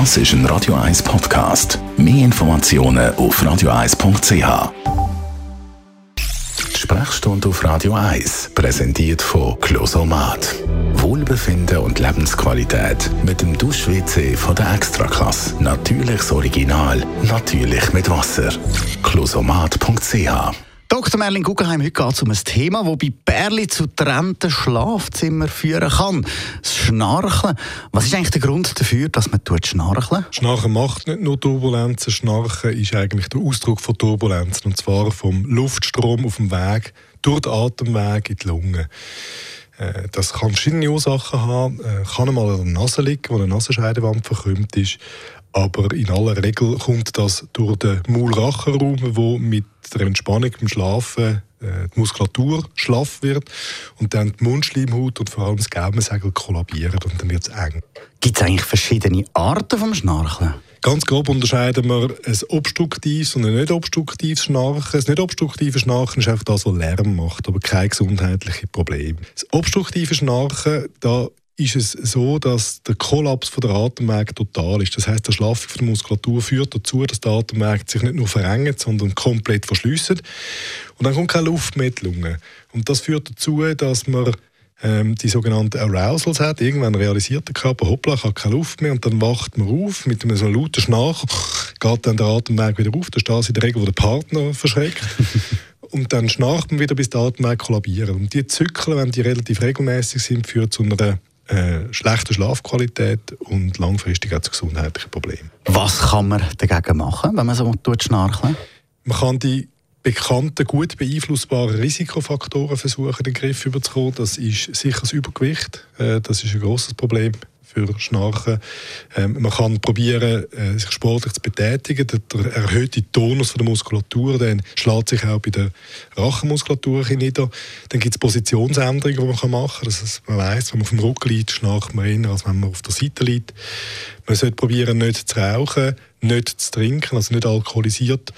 Das ist ein Radio 1 Podcast. Mehr Informationen auf radio1.ch. Die Sprechstunde auf Radio 1 präsentiert von Closomat. Wohlbefinden und Lebensqualität mit dem Dusch-WC von der Extraklasse. Natürliches Original, natürlich mit Wasser. Closomat.ch Dr. Merlin Guggenheim, heute geht es um ein Thema, das bei Bärli zu trennten Schlafzimmern führen kann. Das Schnarchen. Was ist eigentlich der Grund dafür, dass man schnarchen Schnarchen macht nicht nur Turbulenzen. Schnarchen ist eigentlich der Ausdruck von Turbulenzen. Und zwar vom Luftstrom auf dem Weg durch den Atemweg in die Lunge. Äh, das kann verschiedene Ursachen haben. Äh, kann einmal an der Nase liegen, wo eine Nasenscheidewand verkrümmt ist. Aber in aller Regel kommt das durch den Maulrachenraum, wo mit der Entspannung beim Schlafen äh, die Muskulatur schlaff wird und dann die Mundschleimhaut und vor allem das Gaumensegel kollabieren und dann wird es eng. Gibt es eigentlich verschiedene Arten vom Schnarchen? Ganz grob unterscheiden wir ein obstruktives und ein nicht obstruktives Schnarchen. Das nicht obstruktive Schnarchen ist einfach das, was Lärm macht, aber kein gesundheitliches Problem. Das obstruktive Schnarchen, da ist es so, dass der Kollaps der Atemweg total ist. Das heißt, der Schlaffung der Muskulatur führt dazu, dass der Atemweg sich nicht nur verengt, sondern komplett verschließt. Und dann kommt keine Luft mehr in die Lunge. Und das führt dazu, dass man ähm, die sogenannten Arousals hat. Irgendwann realisiert der Körper, hoppla, ich habe keine Luft mehr und dann wacht man auf mit einem so lauten Schnarch, geht dann der Atemweg wieder auf. Das ist das in der Regel, wo der Partner verschreckt. und dann schnarcht man wieder, bis der Atemweg kollabiert. Und die Zyklen, wenn die relativ regelmäßig sind, führen zu einer äh, schlechte Schlafqualität und langfristig auch zu gesundheitlichen Problemen. Was kann man dagegen machen, wenn man so tut schnarchen? Man kann die bekannten, gut beeinflussbaren Risikofaktoren versuchen, den Griff zu bekommen. Das ist sicher das Übergewicht. Äh, das ist ein großes Problem für Schnarchen. Ähm, man kann probieren, äh, sich sportlich zu betätigen. Der, erhöhte Tonus der Muskulatur dann schlägt sich auch bei der Rachenmuskulatur nieder. Dann gibt es Positionsänderungen, die man machen kann. Das heißt, man weiß, wenn man auf dem Rücken liegt, schnarcht man eher, als wenn man auf der Seite liegt. Man sollte probieren, nicht zu rauchen, nicht zu trinken, also nicht alkoholisiert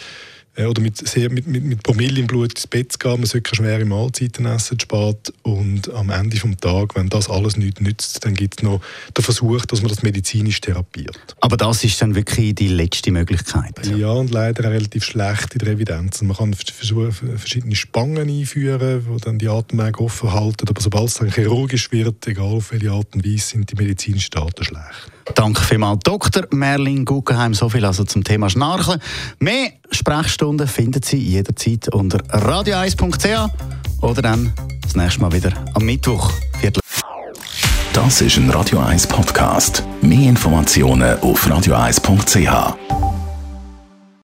oder mit, sehr, mit, mit, mit Promille im Blut ins Bett zu gehen. Man sollte keine schwere Mahlzeiten essen, spät. Und am Ende des Tages, wenn das alles nichts nützt, dann gibt es noch den Versuch, dass man das medizinisch therapiert. Aber das ist dann wirklich die letzte Möglichkeit? Ja, und leider relativ schlecht in der Evidenz. Man kann versuchen, verschiedene Spangen einführen, die dann die Atemwege offen halten. Aber sobald es dann chirurgisch wird, egal auf welche Art und Weise, sind die medizinischen Daten schlecht. Danke vielmals, Dr. Merlin Guggenheim. So viel also zum Thema Schnarchen. Mehr Sprechstunden finden Sie jederzeit unter radio1.ch oder dann das nächste Mal wieder am Mittwoch. Viertel das ist ein Radio 1 Podcast. Mehr Informationen auf radio1.ch.